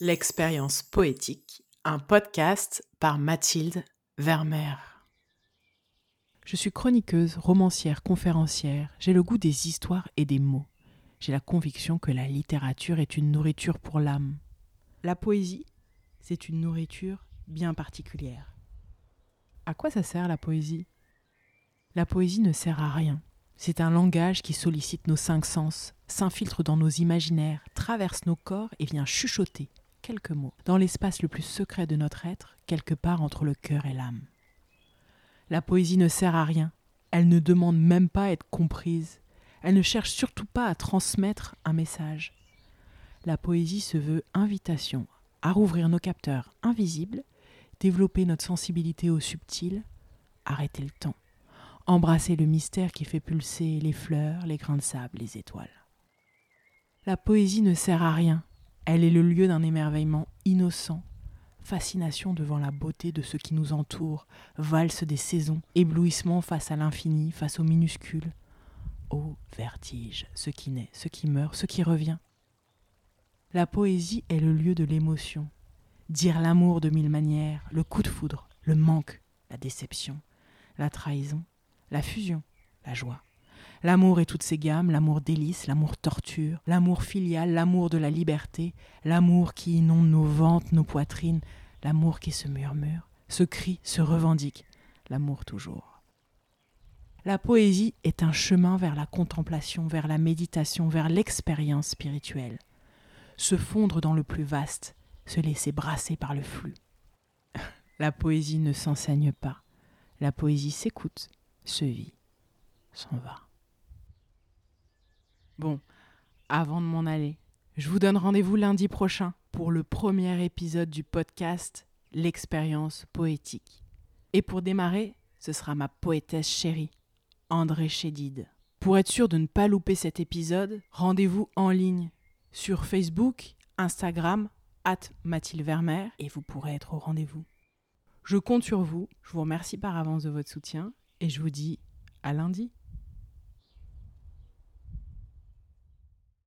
L'expérience poétique, un podcast par Mathilde Vermeer. Je suis chroniqueuse, romancière, conférencière. J'ai le goût des histoires et des mots. J'ai la conviction que la littérature est une nourriture pour l'âme. La poésie, c'est une nourriture bien particulière. À quoi ça sert la poésie? La poésie ne sert à rien. C'est un langage qui sollicite nos cinq sens, s'infiltre dans nos imaginaires, traverse nos corps et vient chuchoter quelques mots, dans l'espace le plus secret de notre être, quelque part entre le cœur et l'âme. La poésie ne sert à rien, elle ne demande même pas à être comprise, elle ne cherche surtout pas à transmettre un message. La poésie se veut invitation à rouvrir nos capteurs invisibles, développer notre sensibilité au subtil, arrêter le temps, embrasser le mystère qui fait pulser les fleurs, les grains de sable, les étoiles. La poésie ne sert à rien, elle est le lieu d'un émerveillement innocent, fascination devant la beauté de ce qui nous entoure, valse des saisons, éblouissement face à l'infini, face au minuscule. Ô vertige, ce qui naît, ce qui meurt, ce qui revient. La poésie est le lieu de l'émotion. Dire l'amour de mille manières, le coup de foudre, le manque, la déception, la trahison, la fusion, la joie. L'amour et toutes ses gammes, l'amour délice, l'amour torture, l'amour filial, l'amour de la liberté, l'amour qui inonde nos ventes, nos poitrines, l'amour qui se murmure, se crie, se revendique, l'amour toujours. La poésie est un chemin vers la contemplation, vers la méditation, vers l'expérience spirituelle. Se fondre dans le plus vaste, se laisser brasser par le flux. La poésie ne s'enseigne pas, la poésie s'écoute, se vit, s'en va. Bon, avant de m'en aller, je vous donne rendez-vous lundi prochain pour le premier épisode du podcast L'expérience poétique. Et pour démarrer, ce sera ma poétesse chérie, André Chédid. Pour être sûr de ne pas louper cet épisode, rendez-vous en ligne sur Facebook, Instagram, at Mathilde Vermeer, et vous pourrez être au rendez-vous. Je compte sur vous, je vous remercie par avance de votre soutien, et je vous dis à lundi.